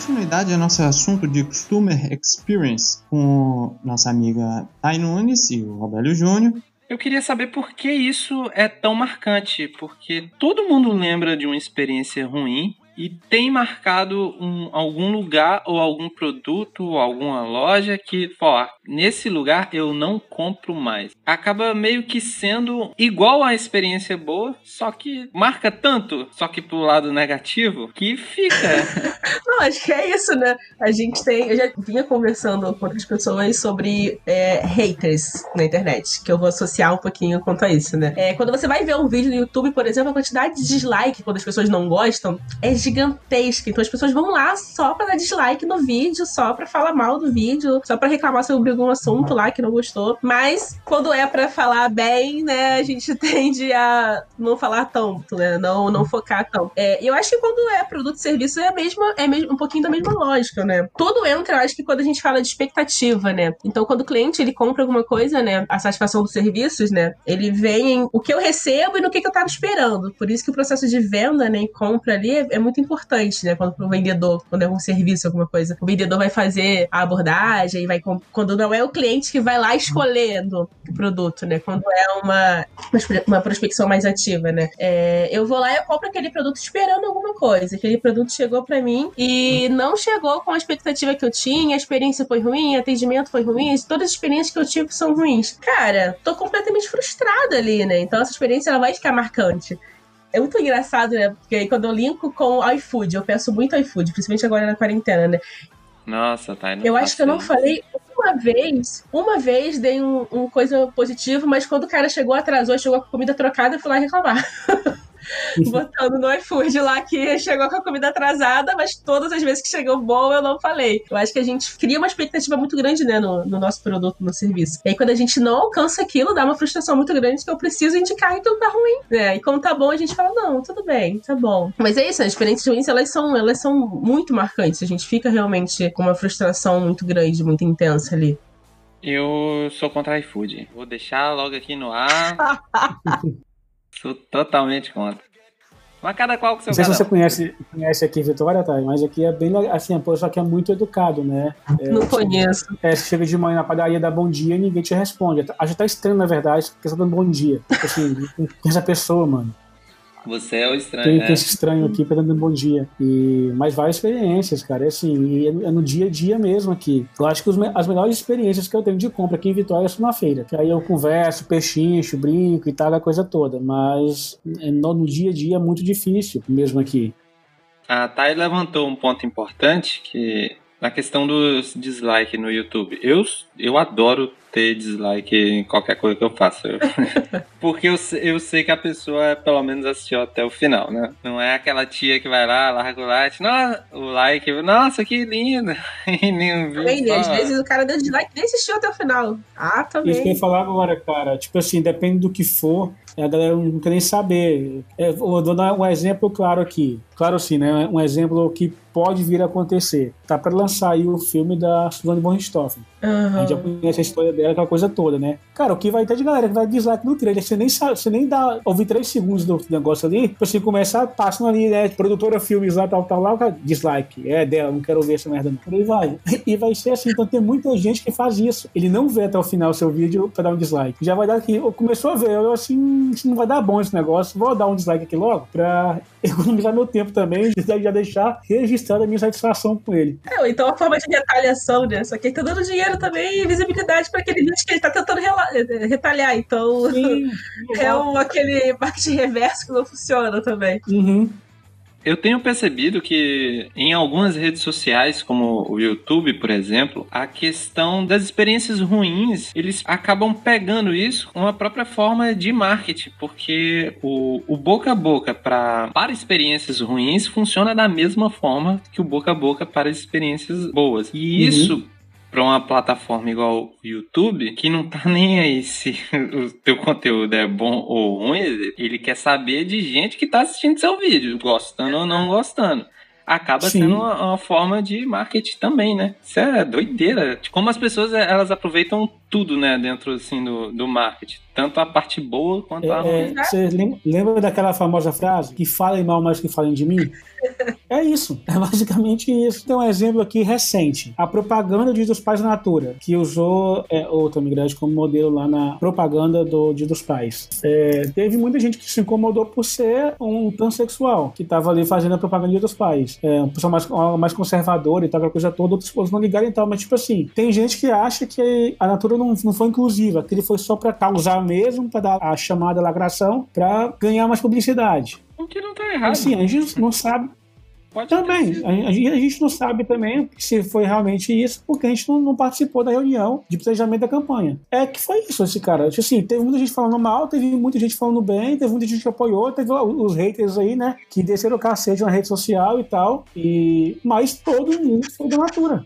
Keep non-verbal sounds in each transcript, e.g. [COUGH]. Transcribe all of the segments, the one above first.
continuidade ao nosso assunto de Customer Experience com nossa amiga Thay Nunes e o Roberto Júnior, eu queria saber por que isso é tão marcante, porque todo mundo lembra de uma experiência ruim e tem marcado um, algum lugar ou algum produto ou alguma loja que, ó, nesse lugar eu não compro mais. Acaba meio que sendo igual à experiência boa, só que marca tanto, só que pro lado negativo, que fica. [LAUGHS] não, acho que é isso, né? A gente tem. Eu já vinha conversando com outras pessoas sobre é, haters na internet, que eu vou associar um pouquinho quanto a isso, né? É, quando você vai ver um vídeo no YouTube, por exemplo, a quantidade de dislike quando as pessoas não gostam é gigante gigantesca. Então as pessoas vão lá só pra dar dislike no vídeo, só pra falar mal do vídeo, só pra reclamar sobre algum assunto lá que não gostou. Mas quando é pra falar bem, né, a gente [LAUGHS] tende a não falar tanto, né? Não, não focar tanto. É, eu acho que quando é produto e serviço é a mesma, é mesmo, um pouquinho da mesma lógica, né? Tudo entra, eu acho que quando a gente fala de expectativa, né? Então quando o cliente ele compra alguma coisa, né? A satisfação dos serviços, né? Ele vem em o que eu recebo e no que, que eu tava esperando. Por isso que o processo de venda, né, e compra ali é, é muito importante, né? Quando pro vendedor, quando é um serviço, alguma coisa, o vendedor vai fazer a abordagem, vai quando não é o cliente que vai lá escolhendo o produto, né? Quando é uma, uma prospecção mais ativa, né? É, eu vou lá e eu compro aquele produto esperando alguma coisa. Aquele produto chegou para mim e não chegou com a expectativa que eu tinha, a experiência foi ruim, o atendimento foi ruim, todas as experiências que eu tive são ruins. Cara, tô completamente frustrada ali, né? Então essa experiência ela vai ficar marcante é muito engraçado, né? Porque aí quando eu linko com o iFood, eu peço muito iFood, principalmente agora na quarentena, né? Nossa, tá. Eu acho que eu não falei uma vez, uma vez dei um, um coisa positivo, mas quando o cara chegou, atrasou, chegou com a comida trocada, eu fui lá reclamar. [LAUGHS] [LAUGHS] botando no iFood lá que chegou com a comida atrasada, mas todas as vezes que chegou boa eu não falei. Eu acho que a gente cria uma expectativa muito grande, né, no, no nosso produto, no serviço. E aí quando a gente não alcança aquilo, dá uma frustração muito grande que eu preciso indicar então tá ruim, né? E quando tá bom, a gente fala, não, tudo bem, tá bom. Mas é isso, as experiências ruins, elas são, elas são muito marcantes. A gente fica realmente com uma frustração muito grande, muito intensa ali. Eu sou contra iFood. Vou deixar logo aqui no ar. [LAUGHS] Sou totalmente contra. Mas cada qual com seu Não sei se você conhece, conhece aqui Vitória, tá? Mas aqui é bem assim, a pessoa aqui é muito educado, né? É, não conheço. É, você chega de manhã na padaria, dá bom dia e ninguém te responde. Acho até estranho, na verdade, porque você tá dando bom dia. Assim, [LAUGHS] essa pessoa, mano. Você é o estranho. Tem, né? tem esse estranho aqui pegando um bom dia. E, mas várias experiências, cara. É assim, é, é no dia a dia mesmo aqui. Eu acho que os, as melhores experiências que eu tenho de compra aqui em Vitória são na feira. Que aí eu converso, pechincho, brinco e tal, a coisa toda. Mas é, no, no dia a dia é muito difícil, mesmo aqui. A Thay levantou um ponto importante que na questão dos dislike no YouTube. Eu, eu adoro ter dislike em qualquer coisa que eu faça. [LAUGHS] Porque eu, eu sei que a pessoa pelo menos assistiu até o final, né? Não é aquela tia que vai lá, larga o like, nossa, o like, nossa, que lindo. [LAUGHS] e nem viu. Bem, às vezes o cara deu dislike nem assistiu até o final. Ah, também. Isso que eu ia falar agora, cara. Tipo assim, depende do que for, a galera não quer nem saber. É, vou dar um exemplo claro aqui. Claro sim, né? Um exemplo que pode vir a acontecer. Tá para lançar aí o filme da Suzanne von Richthofen. Uhum. A gente já conhece a história dela, aquela coisa toda, né? Cara, o que vai ter de galera que vai dislike no trailer, você nem sabe, você nem dá, ouvir três segundos do negócio ali, você começar passando ali, né? Produtora filmes lá, tal, tal, lá, cara, dislike. É dela, não quero ver essa merda, não. Por aí vai. E vai ser assim, então tem muita gente que faz isso. Ele não vê até o final o seu vídeo pra dar um dislike. Já vai dar aqui, começou a ver, eu assim, não vai dar bom esse negócio, vou dar um dislike aqui logo pra [LAUGHS] economizar meu tempo também, já deixar registrada a minha satisfação com ele. É, então a forma de retaliação, né? Só que ele tá dando dinheiro também e visibilidade para aquele vídeo que ele tá tentando retalhar. Então Sim, [LAUGHS] é um, aquele marketing reverso que não funciona também. Uhum. Eu tenho percebido que em algumas redes sociais, como o YouTube, por exemplo, a questão das experiências ruins, eles acabam pegando isso com a própria forma de marketing, porque o, o boca a boca pra, para experiências ruins funciona da mesma forma que o boca a boca para experiências boas. E uhum. isso para uma plataforma igual o YouTube, que não tá [LAUGHS] nem aí se o teu conteúdo é bom ou ruim, ele quer saber de gente que tá assistindo seu vídeo, gostando ou não gostando. Acaba Sim. sendo uma, uma, forma de marketing também, né? Isso é doideira. Como as pessoas elas aproveitam tudo, né, dentro assim do, do marketing, tanto a parte boa quanto é, a ruim. É, você lembra daquela famosa frase que falem mal, mas que falem de mim? É isso. É basicamente isso. Tem um exemplo aqui recente. A propaganda Dia dos Pais Natura, que usou é, o Tommy Grande como modelo lá na propaganda do Dia dos Pais. É, teve muita gente que se incomodou por ser um transexual, que estava ali fazendo a propaganda dos Pais. É, uma pessoa mais, mais conservadora e tal, aquela coisa toda, outras coisas não ligaram e tal. Mas, tipo assim, tem gente que acha que a Natura não, não foi inclusiva, que ele foi só para causar mesmo, para dar a chamada lacração, para ganhar mais publicidade. O que não tá errado. Assim, a gente não sabe Pode também. A, a, gente não sabe também se foi realmente isso, porque a gente não, não, participou da reunião de planejamento da campanha. É que foi isso, esse cara. Tipo assim, teve muita gente falando mal, teve muita gente falando bem, teve muita gente que apoiou, teve os haters aí, né? Que desceram o cacete na rede social e tal. E... Mas todo mundo foi da natura.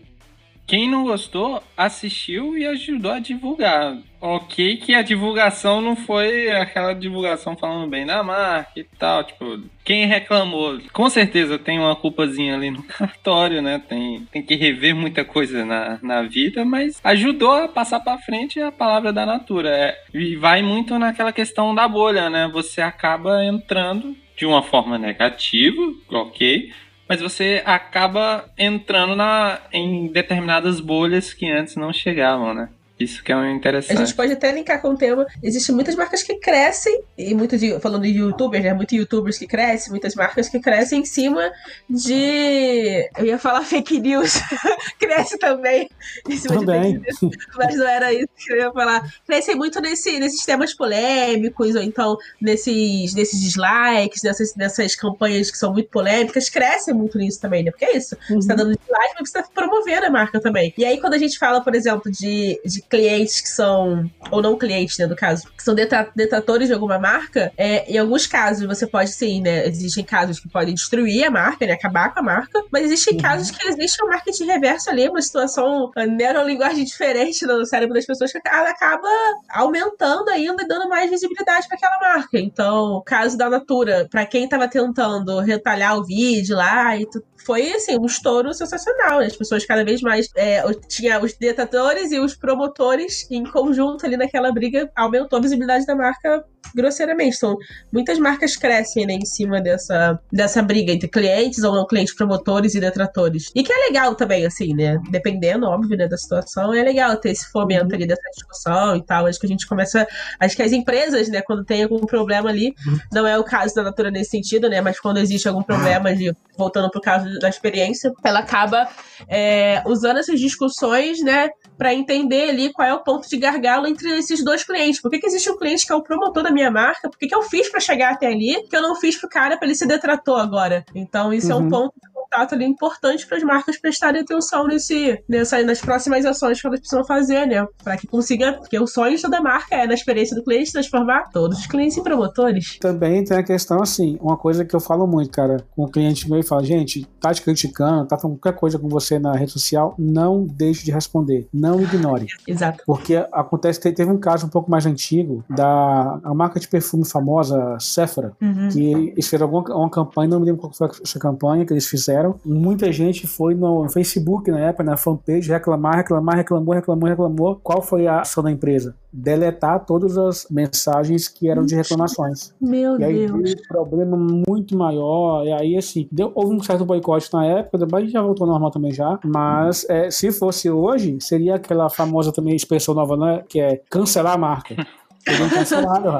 Quem não gostou, assistiu e ajudou a divulgar. Ok que a divulgação não foi aquela divulgação falando bem da marca e tal, tipo, quem reclamou, com certeza tem uma culpazinha ali no [LAUGHS] cartório, né? Tem, tem que rever muita coisa na, na vida, mas ajudou a passar para frente a palavra da Natura. É, e vai muito naquela questão da bolha, né? Você acaba entrando de uma forma negativa, ok? Mas você acaba entrando na, em determinadas bolhas que antes não chegavam, né? Isso que é interessante. A gente pode até linkar com o tema. Existem muitas marcas que crescem, e muito de, falando de youtubers, né? Muitos youtubers que crescem, muitas marcas que crescem em cima de. Eu ia falar [LAUGHS] fake news. [LAUGHS] Cresce também em cima também. de fake news. Mas não era isso que eu ia falar. Crescem muito nesse, nesses temas polêmicos, ou então nesses, nesses dislikes, nessas, nessas campanhas que são muito polêmicas. Crescem muito nisso também, né? Porque é isso. Uhum. Você tá dando dislike, mas você tá promovendo a marca também. E aí, quando a gente fala, por exemplo, de, de clientes que são, ou não clientes, né, no caso, que são detratores de alguma marca, é, em alguns casos você pode sim, né, existem casos que podem destruir a marca, né, acabar com a marca, mas existem uhum. casos que existe um marketing reverso ali, uma situação, uma neurolinguagem [LAUGHS] diferente no cérebro das pessoas que ela acaba aumentando ainda e dando mais visibilidade para aquela marca. Então, o caso da Natura, para quem estava tentando retalhar o vídeo lá, e foi assim, um estouro sensacional. Né? As pessoas cada vez mais é, tinha os detratores e os promotores promotores em conjunto ali naquela briga aumentou a visibilidade da marca grosseiramente. Então, muitas marcas crescem né, em cima dessa, dessa briga entre clientes ou não clientes, promotores e detratores. E que é legal também, assim, né? Dependendo, óbvio, né, da situação, é legal ter esse fomento uhum. ali dessa discussão e tal. Acho que a gente começa. Acho que as empresas, né, quando tem algum problema ali, uhum. não é o caso da Natura nesse sentido, né? Mas quando existe algum problema de. Voltando pro caso da experiência, ela acaba é, usando essas discussões, né, para entender ali qual é o ponto de gargalo entre esses dois clientes. Por que, que existe um cliente que é o promotor da minha marca? Por que, eu fiz para chegar até ali que eu não fiz pro cara para ele se detratou agora? Então, isso uhum. é um uhum. ponto contato ali importante para as marcas prestarem atenção nesse, nessa, nas próximas ações que elas precisam fazer, né? Para que consiga, porque o sonho da marca é, na experiência do cliente, transformar todos os clientes em promotores. Também tem a questão assim, uma coisa que eu falo muito, cara, com o cliente meu e fala, gente, tá te criticando, tá falando qualquer coisa com você na rede social, não deixe de responder, não ignore. Exato. Porque acontece, teve um caso um pouco mais antigo da a marca de perfume famosa, Sephora, uhum. que eles fizeram alguma uma campanha, não me lembro qual foi essa campanha que eles fizeram, fizeram. Muita gente foi no Facebook na época, na fanpage, reclamar, reclamar, reclamou, reclamou, reclamou. Qual foi a ação da empresa? Deletar todas as mensagens que eram de reclamações. Meu e aí Deus. Deu um problema muito maior. E aí, assim, deu, houve um certo boicote na época, depois já voltou normal também já. Mas é, se fosse hoje, seria aquela famosa também expressão nova, né? Que é cancelar a marca. [LAUGHS] Seriam cancelados.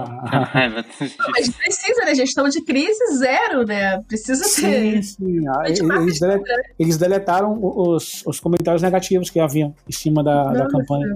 mas precisa, né? Gestão de crise zero, né? Precisa ter. Sim, sim. Eles, delet, né? eles, deletaram os, os comentários negativos que haviam em cima da, da campanha.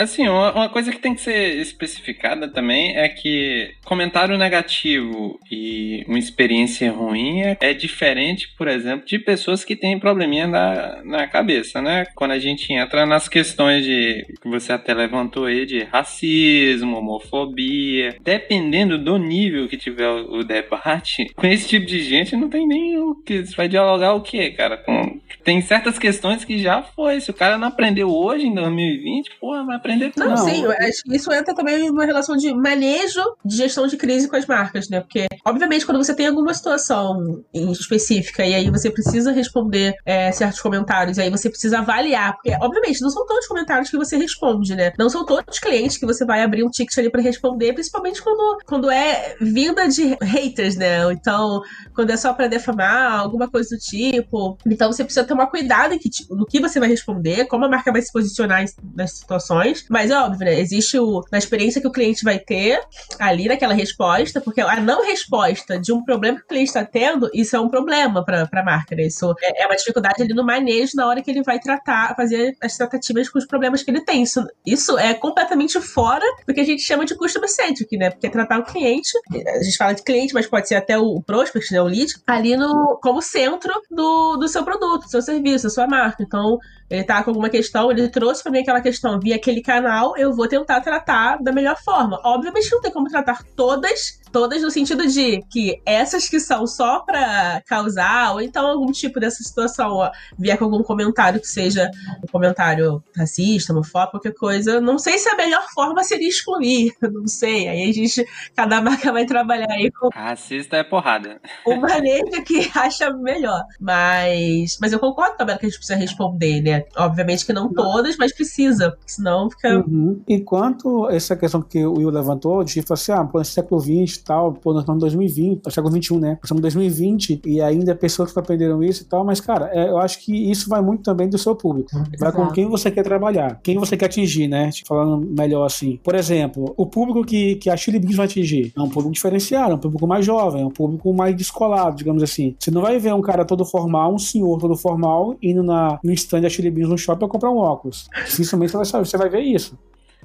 Assim, uma, coisa que tem que ser especificada também é que comentário negativo e uma experiência ruim é, é diferente, por exemplo, de pessoas que têm probleminha na, na cabeça, né? Quando a gente entra nas questões de que você até levantou aí de racismo, homofobia, dependendo do nível que tiver o, debate, [LAUGHS] com esse tipo de gente não tem nem o que você vai dialogar o quê, cara? Com, tem certas questões que já foi. Se o cara não aprendeu hoje em 2020, porra, vai aprender aprender tudo. Não, Não, sim, eu acho que isso entra também numa relação de manejo de gestão de crise com as marcas, né? Porque, obviamente, quando você tem alguma situação em específica e aí você precisa responder é, certos comentários, e aí você precisa avaliar, porque, obviamente, não são todos os comentários que você responde, né? Não são todos os clientes que você vai abrir um ticket ali pra responder, principalmente quando, quando é vinda de haters, né? Ou Então, quando é só pra defamar, alguma coisa do tipo. Então, você precisa tomar cuidado em que, tipo, no que você vai responder, como a marca vai se posicionar nas situações. Mas é óbvio, né? Existe o, na experiência que o cliente vai ter ali naquela resposta, porque a não resposta de um problema que o cliente está tendo, isso é um problema para a marca, né? Isso é, é uma dificuldade ali no manejo na hora que ele vai tratar, fazer as tratativas com os problemas que ele tem. Isso, isso é completamente fora do que a gente chama de customer centric, né? Porque é tratar o cliente, a gente fala de cliente, mas pode ser até o prospect, né? O lead, ali no, como centro do, do seu produto, do seu serviço, da sua marca. Então, ele tá com alguma questão, ele trouxe pra mim aquela questão via aquele canal, eu vou tentar tratar da melhor forma. Obviamente não tem como tratar todas, todas no sentido de que essas que são só pra causar, ou então algum tipo dessa situação, ó, vier com algum comentário que seja um comentário racista, homofóbico, qualquer coisa, não sei se a melhor forma seria excluir, [LAUGHS] não sei. Aí a gente, cada marca vai trabalhar aí com Racista é porrada. o manejo que acha melhor. Mas, mas eu concordo também que a gente precisa responder, né? Obviamente que não todas, mas precisa, porque senão fica. Uhum. Enquanto essa questão que o Will levantou, de falar assim, ah, pô, nesse século XX e tal, pô, nós estamos em 2020, no século XXI, né? Nós estamos em 2020 e ainda pessoas que aprenderam isso e tal, mas, cara, é, eu acho que isso vai muito também do seu público. Vai com quem você quer trabalhar, quem você quer atingir, né? Te Falando melhor assim. Por exemplo, o público que, que a Chili Beans vai atingir é um público diferenciado, é um público mais jovem, é um público mais descolado, digamos assim. Você não vai ver um cara todo formal, um senhor todo formal, indo na, no stand da Chili Beans no shopping pra comprar um óculos. Dificilmente você vai, saber, você vai ver isso.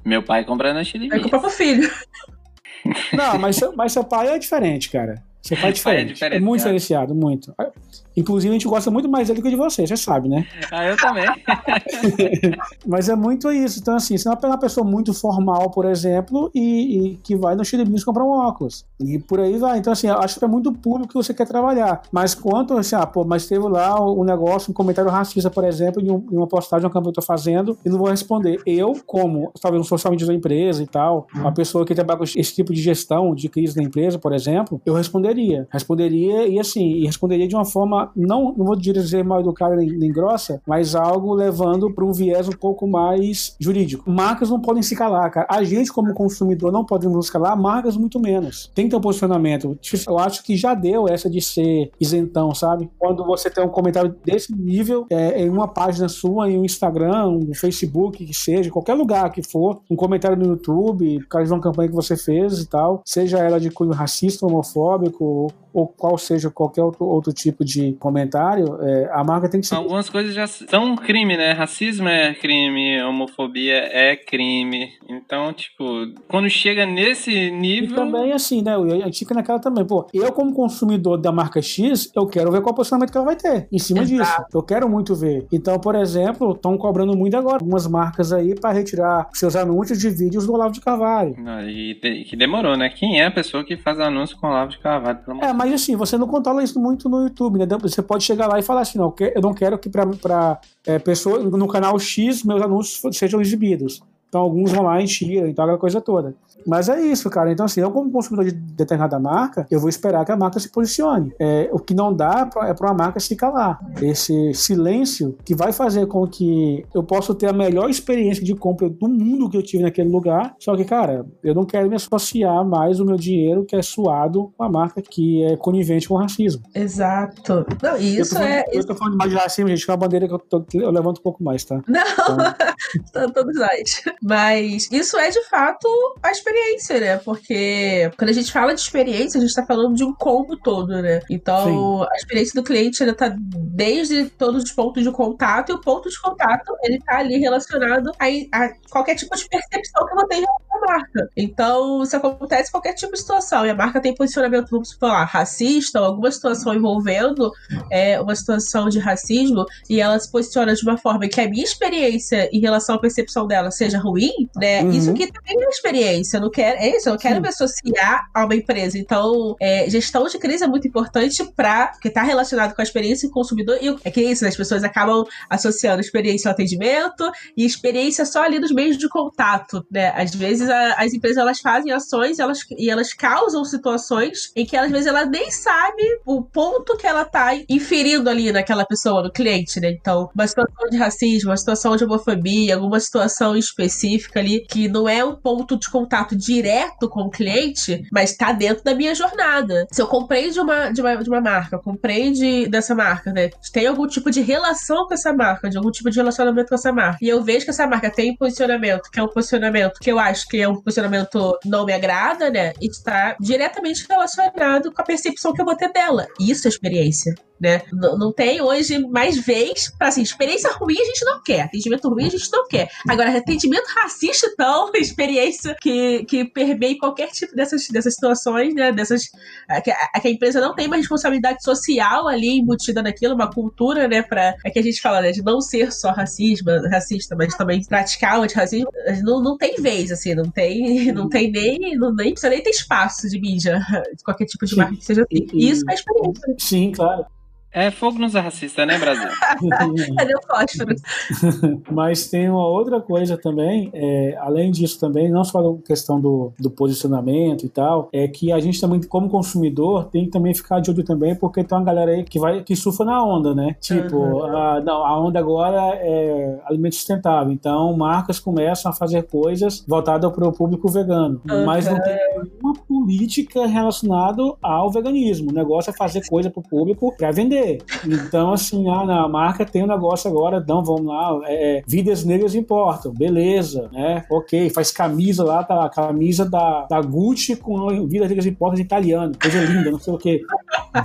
Meu pai compra na Chile É com o próprio filho. Não, mas, seu- mas seu pai é diferente, cara. Seu pai é Pai é diferente. É, muito diferenciado, muito. Inclusive, a gente gosta muito mais dele que de você, você sabe, né? Ah, eu também. [LAUGHS] Mas é muito isso. Então, assim, você não pegar uma pessoa muito formal, por exemplo, e, e que vai no Chile Beans comprar um óculos. E por aí vai. Então, assim, eu acho que é muito público que você quer trabalhar. Mas quanto, assim, ah, pô, mas teve lá um negócio, um comentário racista, por exemplo, em, um- em uma postagem, uma campanha que eu tô fazendo, e não vou responder. Eu, como talvez um social media da empresa e tal, uma pessoa que trabalha com esse tipo de gestão de crise da empresa, por exemplo, eu responderia. Responderia e assim, e responderia de uma forma, não, não vou dizer mal educada nem, nem grossa, mas algo levando para um viés um pouco mais jurídico. Marcas não podem se calar, cara. A gente, como consumidor, não podemos nos calar, marcas muito menos. Tem que ter um posicionamento. Eu acho que já deu essa de ser isentão, sabe? Quando você tem um comentário desse nível é, em uma página sua, em um Instagram, um Facebook, que seja, qualquer lugar que for, um comentário no YouTube, por causa de uma campanha que você fez e tal, seja ela de cunho racista, homofóbico, pouco ou qual seja qualquer outro, outro tipo de comentário, é, a marca tem que ser. Algumas coisas já são crime, né? Racismo é crime, homofobia é crime. Então, tipo, quando chega nesse E nível. também, assim, né? A gente fica naquela também, pô. Eu, como consumidor da marca X, eu quero ver qual posicionamento que ela vai ter em cima Exato. disso. Eu quero muito ver. Então, por exemplo, estão cobrando muito agora algumas marcas aí para retirar seus anúncios de vídeos do Olavo de Carvalho. Não, E de- que demorou, né? Quem é a pessoa que faz anúncio com Olavo de Carvalho? Pelo É, mas assim, você não controla isso muito no YouTube, né? Você pode chegar lá e falar assim, não, eu não quero que pra é, pessoa, no canal X, meus anúncios sejam exibidos. Então alguns vão lá e tiram, então aquela coisa toda. Mas é isso, cara. Então, assim, eu, como consumidor de determinada marca, eu vou esperar que a marca se posicione. É, o que não dá é para uma marca se calar. Esse silêncio que vai fazer com que eu possa ter a melhor experiência de compra do mundo que eu tive naquele lugar. Só que, cara, eu não quero me associar mais o meu dinheiro que é suado com a marca que é conivente com o racismo. Exato. Não, isso eu falando, é. Eu tô falando mais de racismo, gente, que é uma bandeira que eu, tô- eu levanto um pouco mais, tá? Não, Então, todos nós. Mas isso é de fato a experiência, né? Porque quando a gente fala de experiência, a gente tá falando de um combo todo, né? Então, a experiência do cliente ela tá desde todos os pontos de contato, e o ponto de contato ele tá ali relacionado a, a qualquer tipo de percepção que eu tenho marca. Então, isso acontece em qualquer tipo de situação. E a marca tem posicionamento, vamos falar, racista ou alguma situação envolvendo é, uma situação de racismo e ela se posiciona de uma forma que a minha experiência em relação à percepção dela seja ruim, né? Uhum. Isso aqui também é experiência. Eu não quero, é isso, eu não quero Sim. me associar a uma empresa. Então, é, gestão de crise é muito importante para que está relacionado com a experiência do consumidor. E é que é isso, né? as pessoas acabam associando experiência ao atendimento e experiência só ali nos meios de contato, né? Às vezes as empresas elas fazem ações elas, e elas causam situações em que às vezes ela nem sabe o ponto que ela tá inferindo ali naquela pessoa, no cliente, né? Então, uma situação de racismo, uma situação de homofobia, alguma situação específica ali que não é um ponto de contato direto com o cliente, mas está dentro da minha jornada. Se eu comprei de uma, de uma, de uma marca, comprei de, dessa marca, né? Tem algum tipo de relação com essa marca, de algum tipo de relacionamento com essa marca. E eu vejo que essa marca tem um posicionamento, que é um posicionamento que eu acho que é um posicionamento não me agrada, né? Está diretamente relacionado com a percepção que eu vou ter dela. Isso é experiência né? Não, não tem hoje mais vez para assim, experiência ruim a gente não quer, atendimento ruim a gente não quer. Agora, atendimento racista, então, [LAUGHS] experiência que, que permeie qualquer tipo dessas, dessas situações, né? Dessas. Que a, que a empresa não tem uma responsabilidade social ali embutida naquilo, uma cultura, né? Pra, é que a gente fala, né? De não ser só racismo, racista, mas também praticar o antirracismo. Não, não tem vez, assim, não tem, não tem nem. Não, nem precisa nem ter espaço de mídia, de qualquer tipo de marca que seja assim. E isso é experiência. Sim, claro. É fogo nos racista, né, Brasil? [LAUGHS] Cadê o fósforo? [LAUGHS] Mas tem uma outra coisa também, é, além disso também, não só a questão do, do posicionamento e tal, é que a gente também, como consumidor, tem que também ficar de olho também, porque tem uma galera aí que vai que surfa na onda, né? Tipo, uhum. a, não, a onda agora é alimento sustentável, então marcas começam a fazer coisas voltadas para o público vegano, uhum. mas não tem nenhuma política relacionada ao veganismo. O negócio é fazer coisa para o público para vender. Então, assim, ah, não, a marca tem um negócio agora, então vamos lá, é, é, vidas negras importam, beleza, né? Ok, faz camisa lá, tá a camisa da, da Gucci com vidas negras importam italiano, coisa linda, não sei o quê.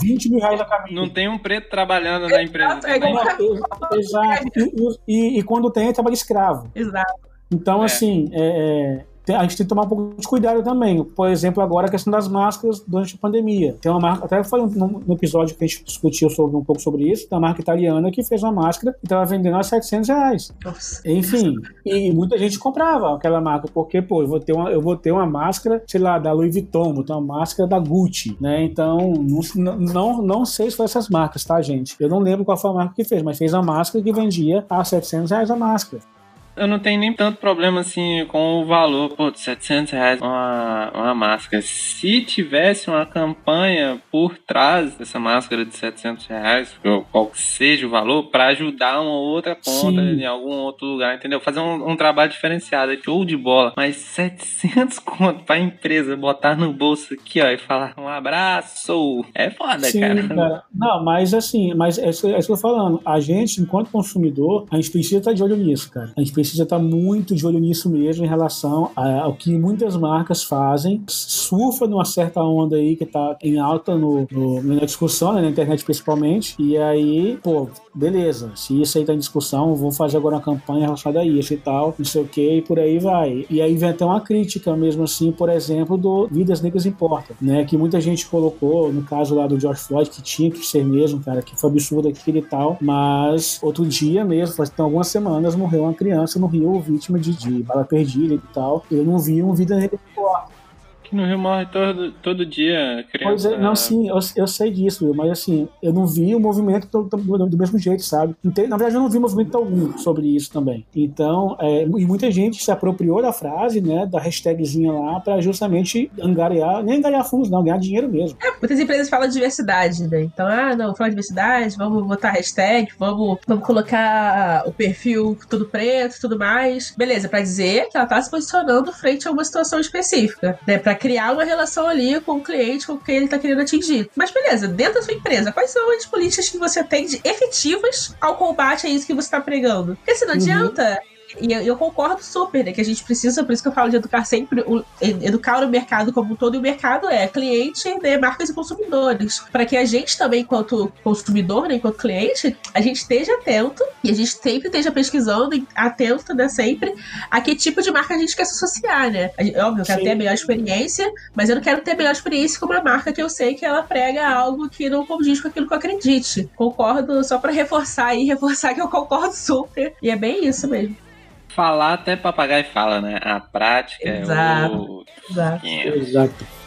20 mil reais a camisa. Não tem um preto trabalhando na empresa. É, é, exato. E, e, e, quando tem, é trabalho escravo. Exato. Então, é. assim, é, a gente tem que tomar um pouco de cuidado também. Por exemplo, agora a questão das máscaras durante a pandemia. Tem uma marca, até foi no, no episódio que a gente discutiu sobre, um pouco sobre isso, tem uma marca italiana que fez uma máscara e estava vendendo a 700 reais. Nossa. Enfim, e muita gente comprava aquela marca, porque, pô, eu vou ter uma, eu vou ter uma máscara, sei lá, da Louis Vuitton, vou ter uma máscara da Gucci, né? Então, não, não, não sei se foi essas marcas, tá, gente? Eu não lembro qual foi a marca que fez, mas fez a máscara que vendia a 700 reais a máscara eu não tenho nem tanto problema assim com o valor, pô, de 700 reais uma, uma máscara. Se tivesse uma campanha por trás dessa máscara de 700 reais, qual que seja o valor, para ajudar uma outra ponta Sim. em algum outro lugar, entendeu? Fazer um, um trabalho diferenciado, show de bola. Mas 700 [LAUGHS] conto pra empresa botar no bolso aqui, ó, e falar um abraço. É foda, Sim, cara. cara. Não, mas assim, mas é isso, é que eu tô falando. A gente, enquanto consumidor, a gente precisa estar de olho nisso, cara. A gente precisa estar muito de olho nisso mesmo em relação ao que muitas marcas fazem. Surfa numa certa onda aí que está em alta no, no, na discussão, né, na internet principalmente. E aí, pô, beleza, se isso aí tá em discussão, vou fazer agora uma campanha relacionada a isso e tal, não sei o que, e por aí vai. E aí vem até uma crítica mesmo assim, por exemplo, do Vidas Negras Importam, né? Que muita gente colocou, no caso lá do George Floyd, que tinha que ser mesmo, cara, que foi absurdo aquilo e tal, mas outro dia mesmo, faz então, algumas semanas, morreu uma criança no Rio vítima de, de bala perdida e tal. Eu não vi um Vida Negra Importam. Que no Rio morre todo, todo dia criança. Pois é, não, sim, eu, eu sei disso, mas assim, eu não vi o movimento do, do, do mesmo jeito, sabe? Na verdade, eu não vi movimento algum sobre isso também. Então, é, e muita gente se apropriou da frase, né, da hashtagzinha lá, pra justamente angariar, nem angariar fundos, não, ganhar dinheiro mesmo. É, muitas empresas falam de diversidade, né? Então, ah, não, falar de diversidade, vamos botar hashtag, vamos, vamos colocar o perfil todo preto tudo mais. Beleza, pra dizer que ela tá se posicionando frente a uma situação específica, né? Pra criar uma relação ali com o cliente, com quem ele está querendo atingir. Mas beleza, dentro da sua empresa, quais são as políticas que você tem de efetivas ao combate a isso que você está pregando? Porque se não uhum. adianta E eu, eu, concordo super, né? Que a gente precisa, por isso que eu falo de educar sempre, o, educar o mercado como um todo, e o mercado é cliente, né, marcas e consumidores. Para que a gente também, enquanto consumidor, né, enquanto cliente, a gente esteja atento e a gente sempre esteja pesquisando, atento, né, sempre, a que tipo de marca a gente quer se associar, né? É óbvio, eu quero Sim. ter a melhor experiência, mas eu não quero ter a melhor experiência com uma marca que eu sei que ela prega algo que não condiz com aquilo que eu acredite. Concordo, só para reforçar e [LAUGHS] reforçar que eu concordo super. E é bem isso mesmo falar até papagaio fala, né? A prática Exato. é o. Exato. Exato.